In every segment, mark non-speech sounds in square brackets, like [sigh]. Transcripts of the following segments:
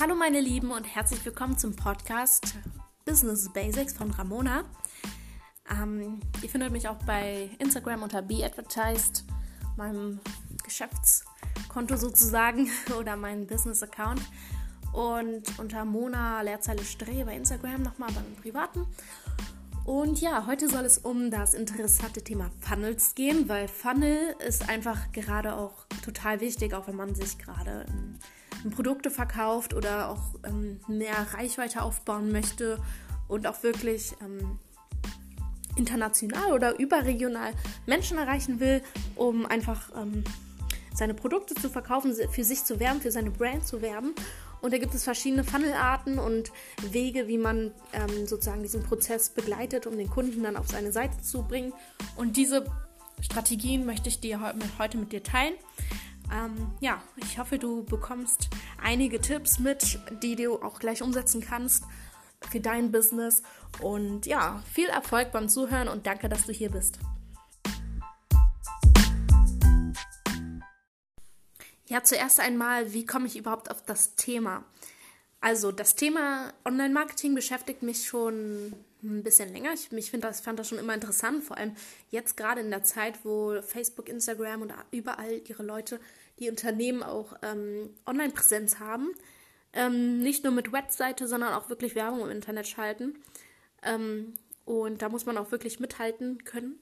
Hallo meine Lieben und herzlich willkommen zum Podcast Business Basics von Ramona. Ähm, ihr findet mich auch bei Instagram unter BeAdvertised, meinem Geschäftskonto sozusagen [laughs] oder meinem Business-Account. Und unter Mona Leerzeile Streh bei Instagram nochmal beim Privaten. Und ja, heute soll es um das interessante Thema Funnels gehen, weil Funnel ist einfach gerade auch total wichtig, auch wenn man sich gerade ähm, Produkte verkauft oder auch ähm, mehr Reichweite aufbauen möchte und auch wirklich ähm, international oder überregional Menschen erreichen will, um einfach ähm, seine Produkte zu verkaufen, für sich zu werben, für seine Brand zu werben. Und da gibt es verschiedene Funnelarten und Wege, wie man ähm, sozusagen diesen Prozess begleitet, um den Kunden dann auf seine Seite zu bringen. Und diese Strategien möchte ich dir heute mit dir teilen. Ähm, ja, ich hoffe, du bekommst einige Tipps mit, die du auch gleich umsetzen kannst für dein Business. Und ja, viel Erfolg beim Zuhören und danke, dass du hier bist. Ja, zuerst einmal, wie komme ich überhaupt auf das Thema? Also, das Thema Online-Marketing beschäftigt mich schon ein bisschen länger. Ich, ich das, fand das schon immer interessant, vor allem jetzt gerade in der Zeit, wo Facebook, Instagram und überall ihre Leute, die Unternehmen auch ähm, Online-Präsenz haben. Ähm, nicht nur mit Webseite, sondern auch wirklich Werbung im Internet schalten. Ähm, und da muss man auch wirklich mithalten können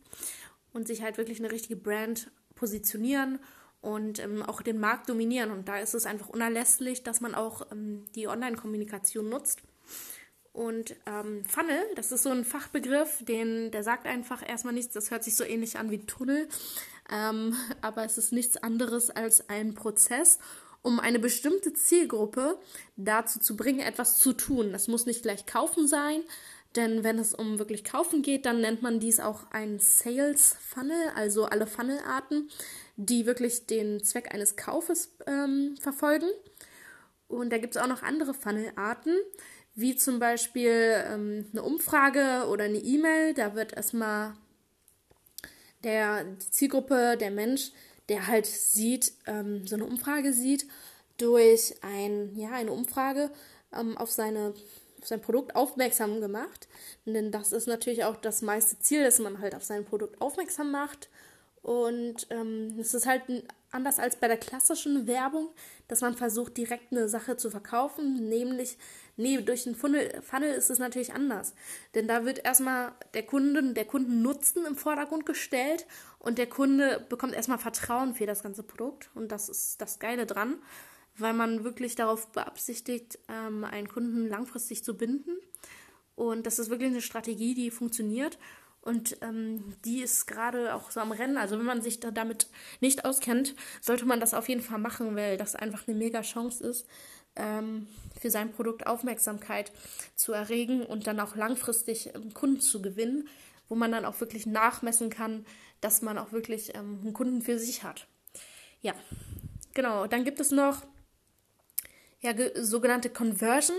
und sich halt wirklich eine richtige Brand positionieren und ähm, auch den Markt dominieren. Und da ist es einfach unerlässlich, dass man auch ähm, die Online-Kommunikation nutzt. Und ähm, Funnel, das ist so ein Fachbegriff, den, der sagt einfach erstmal nichts, das hört sich so ähnlich an wie Tunnel, ähm, [laughs] aber es ist nichts anderes als ein Prozess, um eine bestimmte Zielgruppe dazu zu bringen, etwas zu tun. Das muss nicht gleich kaufen sein, denn wenn es um wirklich kaufen geht, dann nennt man dies auch ein Sales Funnel, also alle Funnelarten die wirklich den Zweck eines Kaufes ähm, verfolgen. Und da gibt es auch noch andere Funnelarten, wie zum Beispiel ähm, eine Umfrage oder eine E-Mail. Da wird erstmal der, die Zielgruppe, der Mensch, der halt sieht, ähm, so eine Umfrage sieht, durch ein, ja, eine Umfrage ähm, auf, seine, auf sein Produkt aufmerksam gemacht. Denn das ist natürlich auch das meiste Ziel, dass man halt auf sein Produkt aufmerksam macht und ähm, es ist halt anders als bei der klassischen Werbung, dass man versucht, direkt eine Sache zu verkaufen. Nämlich, nee, durch den Funnel, Funnel ist es natürlich anders. Denn da wird erstmal der Kunden, der Kundennutzen im Vordergrund gestellt und der Kunde bekommt erstmal Vertrauen für das ganze Produkt. Und das ist das Geile dran, weil man wirklich darauf beabsichtigt, ähm, einen Kunden langfristig zu binden. Und das ist wirklich eine Strategie, die funktioniert. Und ähm, die ist gerade auch so am Rennen. Also wenn man sich da damit nicht auskennt, sollte man das auf jeden Fall machen, weil das einfach eine mega Chance ist, ähm, für sein Produkt Aufmerksamkeit zu erregen und dann auch langfristig ähm, Kunden zu gewinnen, wo man dann auch wirklich nachmessen kann, dass man auch wirklich ähm, einen Kunden für sich hat. Ja, genau. Dann gibt es noch ja, sogenannte Conversion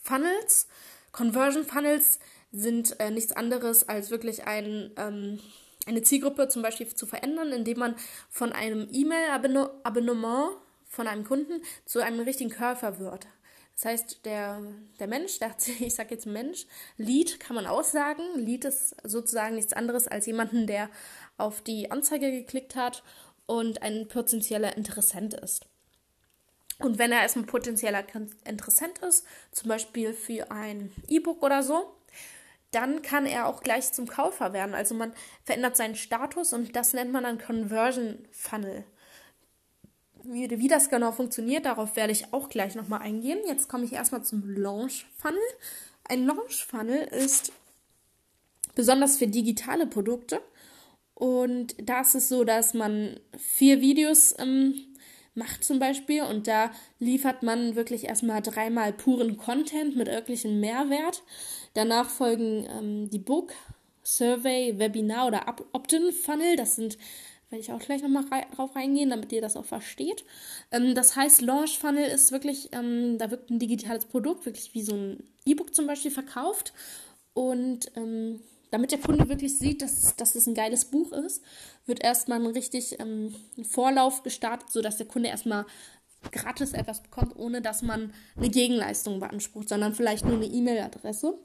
Funnels. Conversion Funnels sind äh, nichts anderes als wirklich ein, ähm, eine Zielgruppe zum Beispiel zu verändern, indem man von einem E-Mail-Abonnement von einem Kunden zu einem richtigen Käufer wird. Das heißt, der, der Mensch, der [laughs] ich sage jetzt Mensch, Lead kann man aussagen. Lead ist sozusagen nichts anderes als jemanden, der auf die Anzeige geklickt hat und ein potenzieller Interessent ist. Und wenn er erstmal potenzieller Interessent ist, zum Beispiel für ein E-Book oder so, dann kann er auch gleich zum Käufer werden. Also man verändert seinen Status und das nennt man dann Conversion Funnel. Wie, wie das genau funktioniert, darauf werde ich auch gleich nochmal eingehen. Jetzt komme ich erstmal zum Launch Funnel. Ein Launch Funnel ist besonders für digitale Produkte. Und da ist es so, dass man vier Videos ähm, macht zum Beispiel und da liefert man wirklich erstmal dreimal puren Content mit wirklichem Mehrwert. Danach folgen ähm, die Book, Survey, Webinar oder Opt-in-Funnel. Das sind, werde ich auch gleich nochmal rei drauf reingehen, damit ihr das auch versteht. Ähm, das heißt, Launch Funnel ist wirklich, ähm, da wird ein digitales Produkt, wirklich wie so ein E-Book zum Beispiel verkauft. Und ähm, damit der Kunde wirklich sieht, dass, dass es ein geiles Buch ist, wird erstmal ein richtig ähm, Vorlauf gestartet, sodass der Kunde erstmal gratis etwas bekommt, ohne dass man eine Gegenleistung beansprucht, sondern vielleicht nur eine E-Mail-Adresse.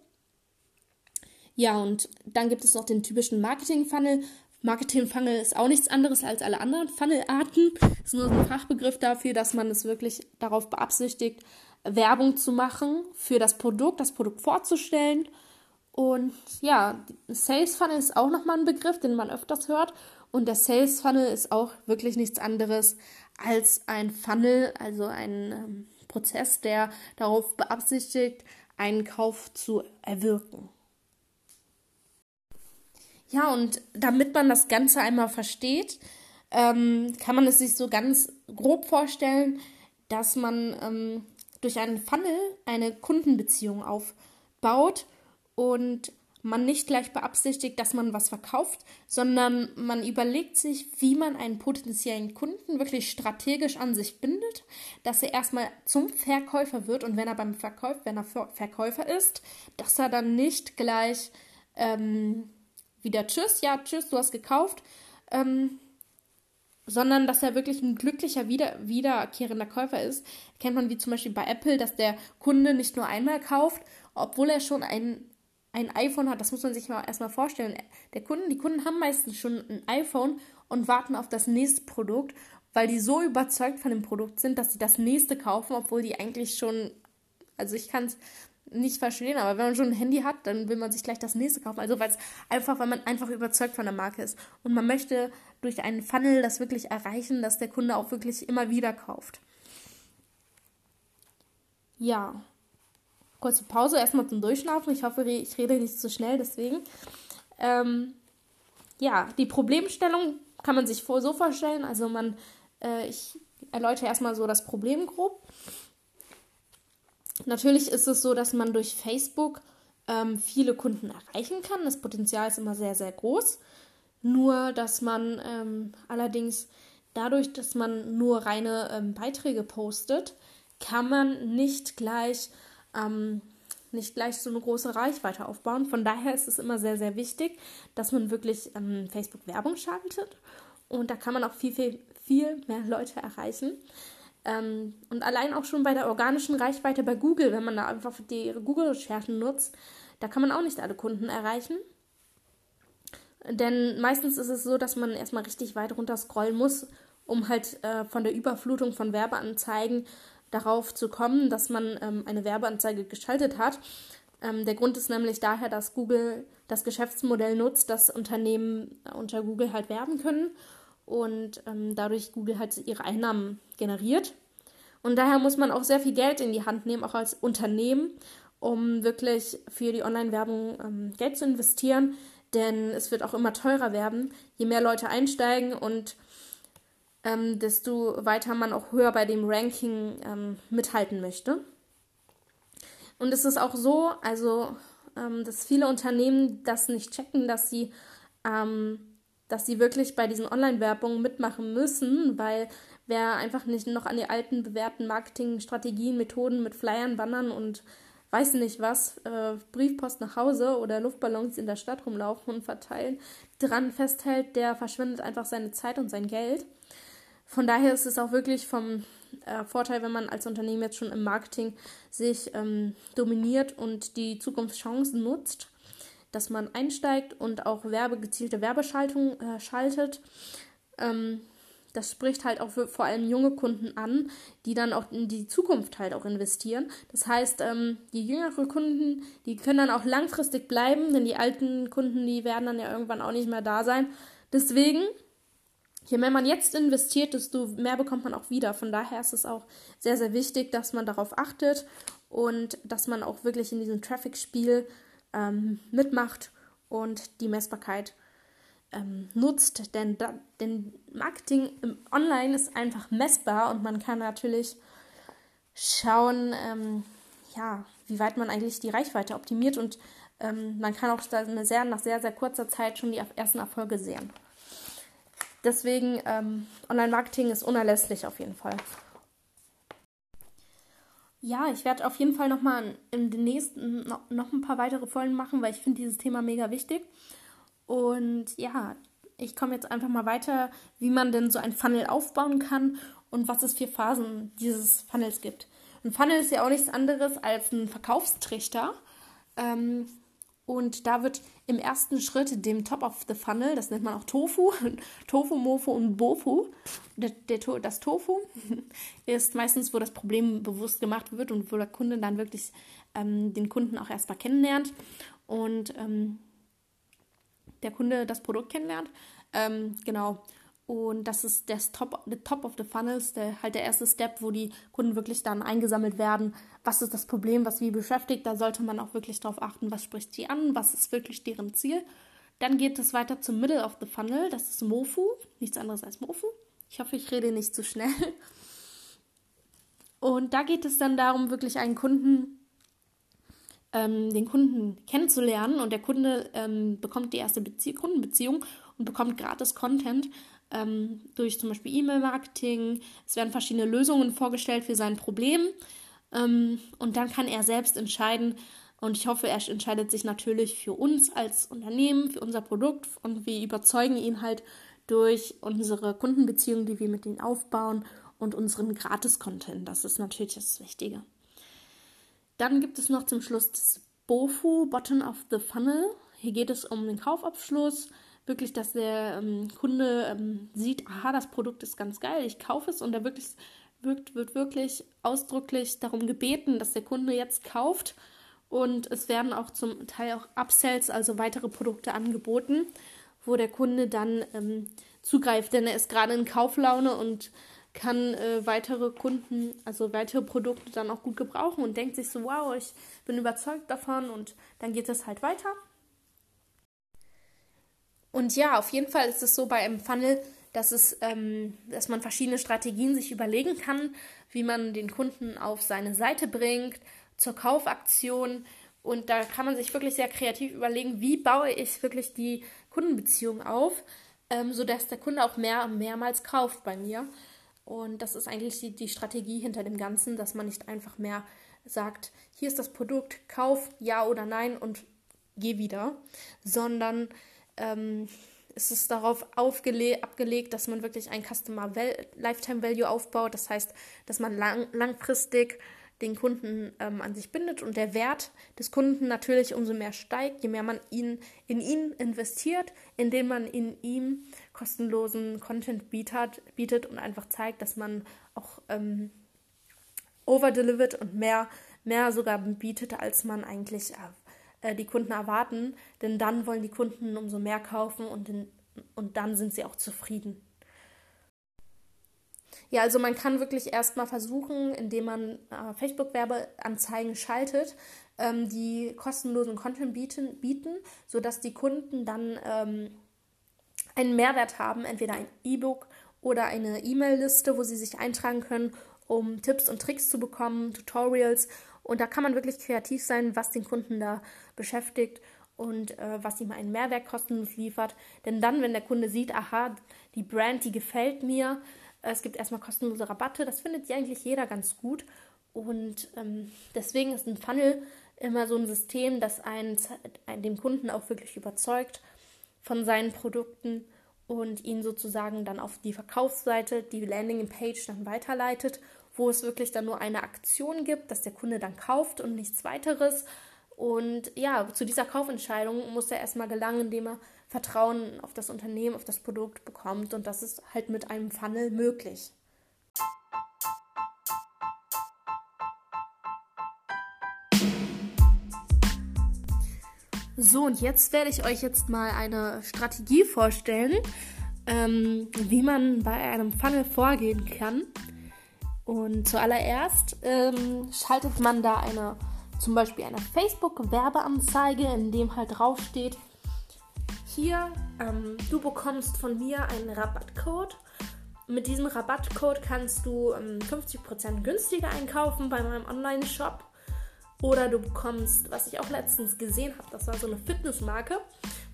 Ja, und dann gibt es noch den typischen Marketing-Funnel. Marketing-Funnel ist auch nichts anderes als alle anderen Funnel-Arten. Ist nur ein Fachbegriff dafür, dass man es wirklich darauf beabsichtigt, Werbung zu machen für das Produkt, das Produkt vorzustellen. Und ja, Sales Funnel ist auch nochmal ein Begriff, den man öfters hört. Und der Sales Funnel ist auch wirklich nichts anderes als ein Funnel, also ein ähm, Prozess, der darauf beabsichtigt, einen Kauf zu erwirken. Ja, und damit man das Ganze einmal versteht, ähm, kann man es sich so ganz grob vorstellen, dass man ähm, durch einen Funnel eine Kundenbeziehung aufbaut und man nicht gleich beabsichtigt, dass man was verkauft, sondern man überlegt sich, wie man einen potenziellen Kunden wirklich strategisch an sich bindet, dass er erstmal zum Verkäufer wird und wenn er beim Verkäufer, wenn er Verkäufer ist, dass er dann nicht gleich ähm, wieder Tschüss, ja, Tschüss, du hast gekauft, ähm, sondern dass er wirklich ein glücklicher wieder, wiederkehrender Käufer ist. Kennt man wie zum Beispiel bei Apple, dass der Kunde nicht nur einmal kauft, obwohl er schon ein, ein iPhone hat. Das muss man sich mal erstmal vorstellen. Der Kunden, die Kunden haben meistens schon ein iPhone und warten auf das nächste Produkt, weil die so überzeugt von dem Produkt sind, dass sie das nächste kaufen, obwohl die eigentlich schon, also ich kann es nicht verstehen, aber wenn man schon ein Handy hat, dann will man sich gleich das nächste kaufen. Also weil es einfach, weil man einfach überzeugt von der Marke ist. Und man möchte durch einen Funnel das wirklich erreichen, dass der Kunde auch wirklich immer wieder kauft. Ja. Kurze Pause, erstmal zum Durchschnaufen. Ich hoffe, ich rede nicht zu schnell, deswegen. Ähm, ja, die Problemstellung kann man sich so vorstellen. Also man, äh, ich erläutere erstmal so das Problem grob. Natürlich ist es so, dass man durch Facebook ähm, viele Kunden erreichen kann. Das Potenzial ist immer sehr, sehr groß. Nur, dass man ähm, allerdings dadurch, dass man nur reine ähm, Beiträge postet, kann man nicht gleich, ähm, nicht gleich so eine große Reichweite aufbauen. Von daher ist es immer sehr, sehr wichtig, dass man wirklich ähm, Facebook Werbung schaltet. Und da kann man auch viel, viel, viel mehr Leute erreichen. Ähm, und allein auch schon bei der organischen Reichweite bei Google, wenn man da einfach die Google-Recherchen nutzt, da kann man auch nicht alle Kunden erreichen. Denn meistens ist es so, dass man erstmal richtig weit runter scrollen muss, um halt äh, von der Überflutung von Werbeanzeigen darauf zu kommen, dass man ähm, eine Werbeanzeige geschaltet hat. Ähm, der Grund ist nämlich daher, dass Google das Geschäftsmodell nutzt, dass Unternehmen unter Google halt werben können und ähm, dadurch Google halt ihre Einnahmen generiert. Und daher muss man auch sehr viel Geld in die Hand nehmen, auch als Unternehmen, um wirklich für die Online-Werbung ähm, Geld zu investieren. Denn es wird auch immer teurer werden, je mehr Leute einsteigen und ähm, desto weiter man auch höher bei dem Ranking ähm, mithalten möchte. Und es ist auch so, also ähm, dass viele Unternehmen das nicht checken, dass sie ähm, dass sie wirklich bei diesen Online-Werbungen mitmachen müssen, weil wer einfach nicht noch an die alten bewährten Marketingstrategien, Methoden mit Flyern, Bannern und weiß nicht was, äh, Briefpost nach Hause oder Luftballons in der Stadt rumlaufen und verteilen, dran festhält, der verschwendet einfach seine Zeit und sein Geld. Von daher ist es auch wirklich vom äh, Vorteil, wenn man als Unternehmen jetzt schon im Marketing sich ähm, dominiert und die Zukunftschancen nutzt dass man einsteigt und auch Werbe, gezielte Werbeschaltung äh, schaltet. Ähm, das spricht halt auch für, vor allem junge Kunden an, die dann auch in die Zukunft halt auch investieren. Das heißt, ähm, die jüngeren Kunden, die können dann auch langfristig bleiben, denn die alten Kunden, die werden dann ja irgendwann auch nicht mehr da sein. Deswegen, je mehr man jetzt investiert, desto mehr bekommt man auch wieder. Von daher ist es auch sehr, sehr wichtig, dass man darauf achtet und dass man auch wirklich in diesem Traffic-Spiel ähm, mitmacht und die Messbarkeit ähm, nutzt. Denn, da, denn Marketing im Online ist einfach messbar und man kann natürlich schauen, ähm, ja, wie weit man eigentlich die Reichweite optimiert und ähm, man kann auch eine sehr, nach sehr, sehr kurzer Zeit schon die ersten Erfolge sehen. Deswegen, ähm, Online-Marketing ist unerlässlich auf jeden Fall. Ja, ich werde auf jeden Fall nochmal in den nächsten noch, ein paar weitere Folgen machen, weil ich finde dieses Thema mega wichtig. Und ja, ich komme jetzt einfach mal weiter, wie man denn so ein Funnel aufbauen kann und was es für Phasen dieses Funnels gibt. Ein Funnel ist ja auch nichts anderes als ein Verkaufstrichter. Ähm, und da wird im ersten Schritt dem Top of the Funnel, das nennt man auch Tofu, [laughs] Tofu, Mofu und Bofu. Der, der, das Tofu [laughs] ist meistens, wo das Problem bewusst gemacht wird und wo der Kunde dann wirklich ähm, den Kunden auch erstmal kennenlernt und ähm, der Kunde das Produkt kennenlernt. Ähm, genau. Und das ist das Top, the top of the Funnels, der, halt der erste Step, wo die Kunden wirklich dann eingesammelt werden. Was ist das Problem, was wie beschäftigt? Da sollte man auch wirklich darauf achten, was spricht sie an, was ist wirklich deren Ziel. Dann geht es weiter zum Middle of the Funnel, das ist Mofu, nichts anderes als Mofu. Ich hoffe, ich rede nicht zu schnell. Und da geht es dann darum, wirklich einen Kunden, ähm, den Kunden kennenzulernen und der Kunde ähm, bekommt die erste Bezie Kundenbeziehung und bekommt gratis Content ähm, durch zum Beispiel E-Mail-Marketing. Es werden verschiedene Lösungen vorgestellt für sein Problem. Ähm, und dann kann er selbst entscheiden. Und ich hoffe, er entscheidet sich natürlich für uns als Unternehmen, für unser Produkt. Und wir überzeugen ihn halt durch unsere Kundenbeziehungen, die wir mit ihnen aufbauen und unseren Gratis-Content. Das ist natürlich das Wichtige. Dann gibt es noch zum Schluss das BOFU, Bottom of the Funnel. Hier geht es um den Kaufabschluss, wirklich, dass der ähm, Kunde ähm, sieht, aha, das Produkt ist ganz geil, ich kaufe es und er wirklich wird, wird wirklich ausdrücklich darum gebeten, dass der Kunde jetzt kauft. Und es werden auch zum Teil auch Upsells, also weitere Produkte angeboten, wo der Kunde dann ähm, zugreift, denn er ist gerade in Kauflaune und kann äh, weitere Kunden, also weitere Produkte dann auch gut gebrauchen und denkt sich so, wow, ich bin überzeugt davon und dann geht es halt weiter. Und ja, auf jeden Fall ist es so bei einem Funnel, dass es, ähm, dass man verschiedene Strategien sich überlegen kann, wie man den Kunden auf seine Seite bringt, zur Kaufaktion. Und da kann man sich wirklich sehr kreativ überlegen, wie baue ich wirklich die Kundenbeziehung auf, ähm, sodass der Kunde auch mehr mehrmals kauft bei mir. Und das ist eigentlich die, die Strategie hinter dem Ganzen, dass man nicht einfach mehr sagt, hier ist das Produkt, kauf ja oder nein und geh wieder, sondern ähm, es ist darauf abgelegt, dass man wirklich ein Customer Val Lifetime Value aufbaut. Das heißt, dass man lang langfristig den Kunden ähm, an sich bindet und der Wert des Kunden natürlich umso mehr steigt, je mehr man ihn, in ihn investiert, indem man in ihm kostenlosen Content bietet, bietet und einfach zeigt, dass man auch ähm, overdelivert und mehr, mehr sogar bietet, als man eigentlich äh, äh, die Kunden erwarten, denn dann wollen die Kunden umso mehr kaufen und, in, und dann sind sie auch zufrieden. Ja, also man kann wirklich erstmal versuchen, indem man äh, Facebook-Werbeanzeigen schaltet, ähm, die kostenlosen Content bieten, bieten, sodass die Kunden dann ähm, einen Mehrwert haben, entweder ein E-Book oder eine E-Mail-Liste, wo sie sich eintragen können, um Tipps und Tricks zu bekommen, Tutorials und da kann man wirklich kreativ sein, was den Kunden da beschäftigt und äh, was ihm einen Mehrwert kostenlos liefert. Denn dann, wenn der Kunde sieht, aha, die Brand, die gefällt mir, es gibt erstmal kostenlose Rabatte, das findet eigentlich jeder ganz gut. Und ähm, deswegen ist ein Funnel immer so ein System, das einen, einen, den Kunden auch wirklich überzeugt von seinen Produkten und ihn sozusagen dann auf die Verkaufsseite, die Landing-Page dann weiterleitet wo es wirklich dann nur eine Aktion gibt, dass der Kunde dann kauft und nichts weiteres. Und ja, zu dieser Kaufentscheidung muss er erstmal gelangen, indem er Vertrauen auf das Unternehmen, auf das Produkt bekommt. Und das ist halt mit einem Funnel möglich. So, und jetzt werde ich euch jetzt mal eine Strategie vorstellen, ähm, wie man bei einem Funnel vorgehen kann. Und zuallererst ähm, schaltet man da eine, zum Beispiel eine Facebook-Werbeanzeige, in dem halt draufsteht, hier, ähm, du bekommst von mir einen Rabattcode. Mit diesem Rabattcode kannst du ähm, 50% günstiger einkaufen bei meinem Online-Shop. Oder du bekommst, was ich auch letztens gesehen habe, das war so eine Fitnessmarke.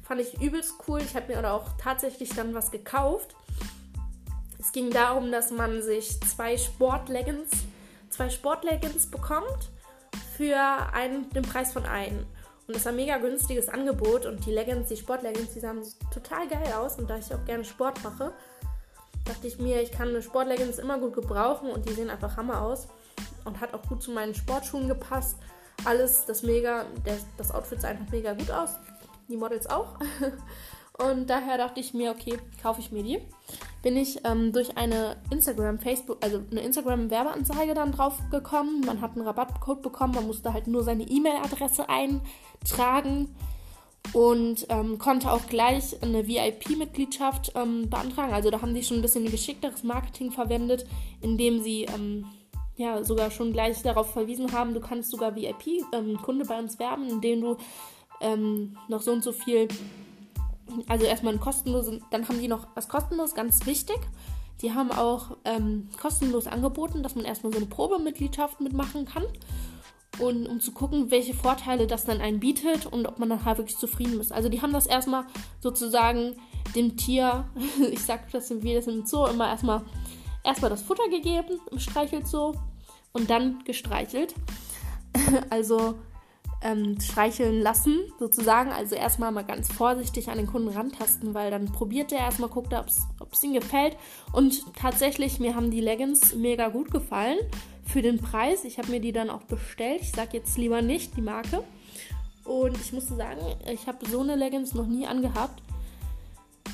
Fand ich übelst cool. Ich habe mir auch tatsächlich dann was gekauft. Es ging darum, dass man sich zwei Sportleggings, zwei Sportleggings bekommt für einen, den Preis von einem. Und es war ein mega günstiges Angebot und die Leggings, die Sportleggings, die sahen total geil aus. Und da ich auch gerne Sport mache, dachte ich mir, ich kann eine Sportleggings immer gut gebrauchen und die sehen einfach Hammer aus. Und hat auch gut zu meinen Sportschuhen gepasst. Alles, das mega, das Outfit sah einfach mega gut aus. Die Models auch. [laughs] Und daher dachte ich mir, okay, kaufe ich mir die. Bin ich ähm, durch eine Instagram, Facebook, also eine Instagram-Werbeanzeige dann drauf gekommen. Man hat einen Rabattcode bekommen, man musste halt nur seine E-Mail-Adresse eintragen und ähm, konnte auch gleich eine VIP-Mitgliedschaft ähm, beantragen. Also da haben die schon ein bisschen geschickteres Marketing verwendet, indem sie ähm, ja sogar schon gleich darauf verwiesen haben, du kannst sogar VIP-Kunde ähm, bei uns werben, indem du ähm, noch so und so viel also erstmal ein kostenloses, dann haben die noch was kostenlos, ganz wichtig. Die haben auch ähm, kostenlos angeboten, dass man erstmal so eine Probemitgliedschaft mitmachen kann. Und um zu gucken, welche Vorteile das dann einen bietet und ob man dann halt wirklich zufrieden ist. Also die haben das erstmal sozusagen dem Tier, [laughs] ich sag das wie das im Zoo immer erstmal erstmal das Futter gegeben im Streichelzoo und dann gestreichelt. [laughs] Also ähm, streicheln lassen, sozusagen. Also erstmal mal ganz vorsichtig an den Kunden rantasten, weil dann probiert er erstmal, guckt er, ob es ihm gefällt. Und tatsächlich, mir haben die Leggings mega gut gefallen für den Preis. Ich habe mir die dann auch bestellt. Ich sage jetzt lieber nicht die Marke. Und ich musste sagen, ich habe so eine Leggings noch nie angehabt.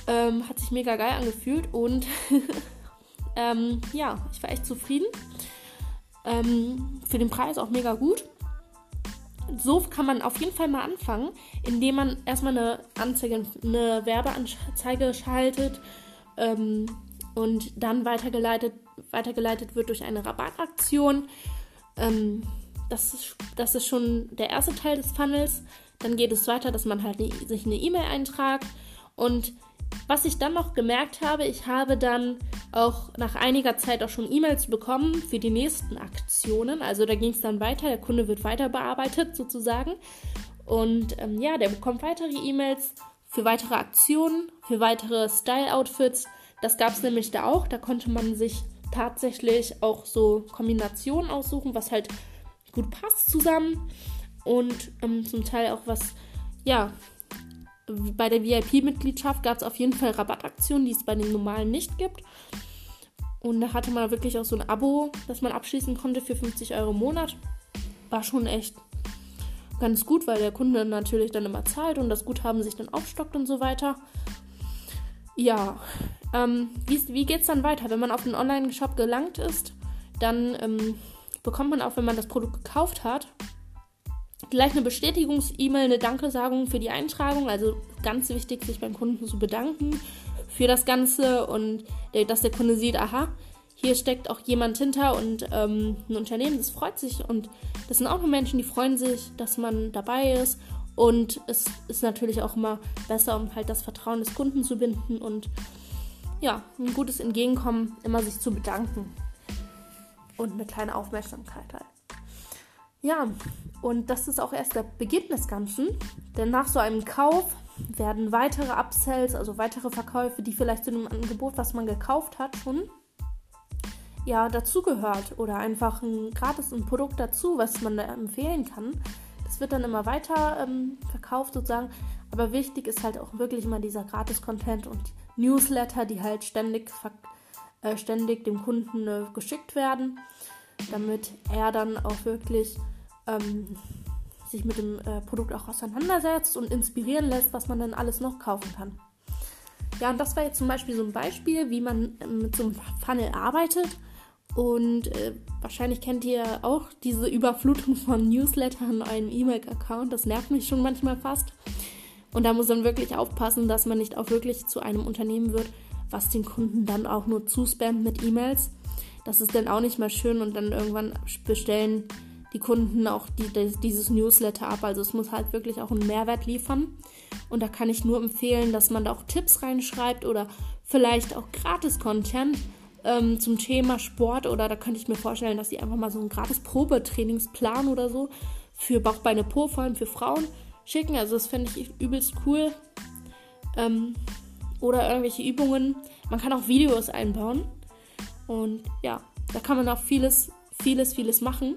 Ähm, hat sich mega geil angefühlt und [laughs] ähm, ja, ich war echt zufrieden. Ähm, für den Preis auch mega gut so kann man auf jeden Fall mal anfangen, indem man erstmal eine Anzeige, eine Werbeanzeige schaltet ähm, und dann weitergeleitet, weitergeleitet wird durch eine Rabattaktion. Ähm, das, ist, das ist schon der erste Teil des Funnels. Dann geht es weiter, dass man halt ne, sich eine E-Mail eintragt und was ich dann noch gemerkt habe, ich habe dann auch nach einiger Zeit auch schon E-Mails bekommen für die nächsten Aktionen. Also da ging es dann weiter, der Kunde wird weiter bearbeitet sozusagen. Und ähm, ja, der bekommt weitere E-Mails für weitere Aktionen, für weitere Style-Outfits. Das gab es nämlich da auch. Da konnte man sich tatsächlich auch so Kombinationen aussuchen, was halt gut passt zusammen. Und ähm, zum Teil auch was, ja, bei der VIP-Mitgliedschaft gab es auf jeden Fall Rabattaktionen, die es bei den normalen nicht gibt. Und da hatte man wirklich auch so ein Abo, das man abschließen konnte für 50 Euro im Monat. War schon echt ganz gut, weil der Kunde natürlich dann immer zahlt und das Guthaben sich dann aufstockt und so weiter. Ja, ähm, wie, wie geht es dann weiter? Wenn man auf den Online-Shop gelangt ist, dann ähm, bekommt man auch, wenn man das Produkt gekauft hat, Gleich eine Bestätigungs-E-Mail, eine Dankesagung für die Eintragung. Also ganz wichtig, sich beim Kunden zu bedanken für das Ganze und der, dass der Kunde sieht, aha, hier steckt auch jemand hinter und ähm, ein Unternehmen, das freut sich. Und das sind auch nur Menschen, die freuen sich, dass man dabei ist. Und es ist natürlich auch immer besser, um halt das Vertrauen des Kunden zu binden und ja, ein gutes Entgegenkommen, immer sich zu bedanken. Und eine kleine Aufmerksamkeit halt. Ja, und das ist auch erst der Beginn des Ganzen, denn nach so einem Kauf werden weitere Upsells, also weitere Verkäufe, die vielleicht zu dem Angebot, was man gekauft hat, schon ja dazugehört oder einfach ein gratis ein Produkt dazu, was man da empfehlen kann. Das wird dann immer weiter ähm, verkauft sozusagen. Aber wichtig ist halt auch wirklich immer dieser Gratis-Content und Newsletter, die halt ständig, äh, ständig dem Kunden äh, geschickt werden, damit er dann auch wirklich ähm, sich mit dem äh, Produkt auch auseinandersetzt und inspirieren lässt, was man dann alles noch kaufen kann. Ja, und das war jetzt zum Beispiel so ein Beispiel, wie man äh, mit so einem Funnel arbeitet. Und äh, wahrscheinlich kennt ihr auch diese Überflutung von Newslettern in einem E-Mail-Account. Das nervt mich schon manchmal fast. Und da muss man wirklich aufpassen, dass man nicht auch wirklich zu einem Unternehmen wird, was den Kunden dann auch nur zuspammt mit E-Mails. Das ist dann auch nicht mehr schön und dann irgendwann bestellen die Kunden auch die, dieses Newsletter ab. Also es muss halt wirklich auch einen Mehrwert liefern. Und da kann ich nur empfehlen, dass man da auch Tipps reinschreibt oder vielleicht auch Gratis-Content ähm, zum Thema Sport. Oder da könnte ich mir vorstellen, dass sie einfach mal so einen gratis Probetrainingsplan oder so für Bauchbeine Po, vor allem für Frauen, schicken. Also das fände ich übelst cool. Ähm, oder irgendwelche Übungen. Man kann auch Videos einbauen. Und ja, da kann man auch vieles, vieles, vieles machen.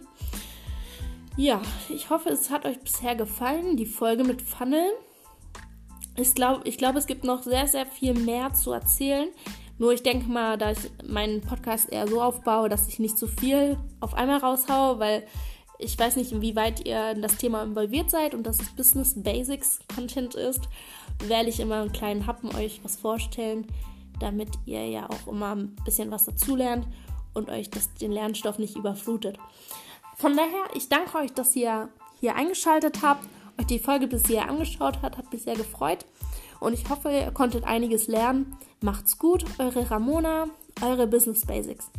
Ja, ich hoffe, es hat euch bisher gefallen, die Folge mit Funnel. Ich glaube, ich glaub, es gibt noch sehr, sehr viel mehr zu erzählen. Nur ich denke mal, da ich meinen Podcast eher so aufbaue, dass ich nicht zu viel auf einmal raushaue, weil ich weiß nicht, inwieweit ihr in das Thema involviert seid und dass es Business Basics Content ist, werde ich immer einen kleinen Happen euch was vorstellen, damit ihr ja auch immer ein bisschen was dazulernt und euch das, den Lernstoff nicht überflutet. Von daher, ich danke euch, dass ihr hier eingeschaltet habt, euch die Folge bisher angeschaut habt, hat mich sehr gefreut und ich hoffe, ihr konntet einiges lernen. Macht's gut, eure Ramona, eure Business Basics.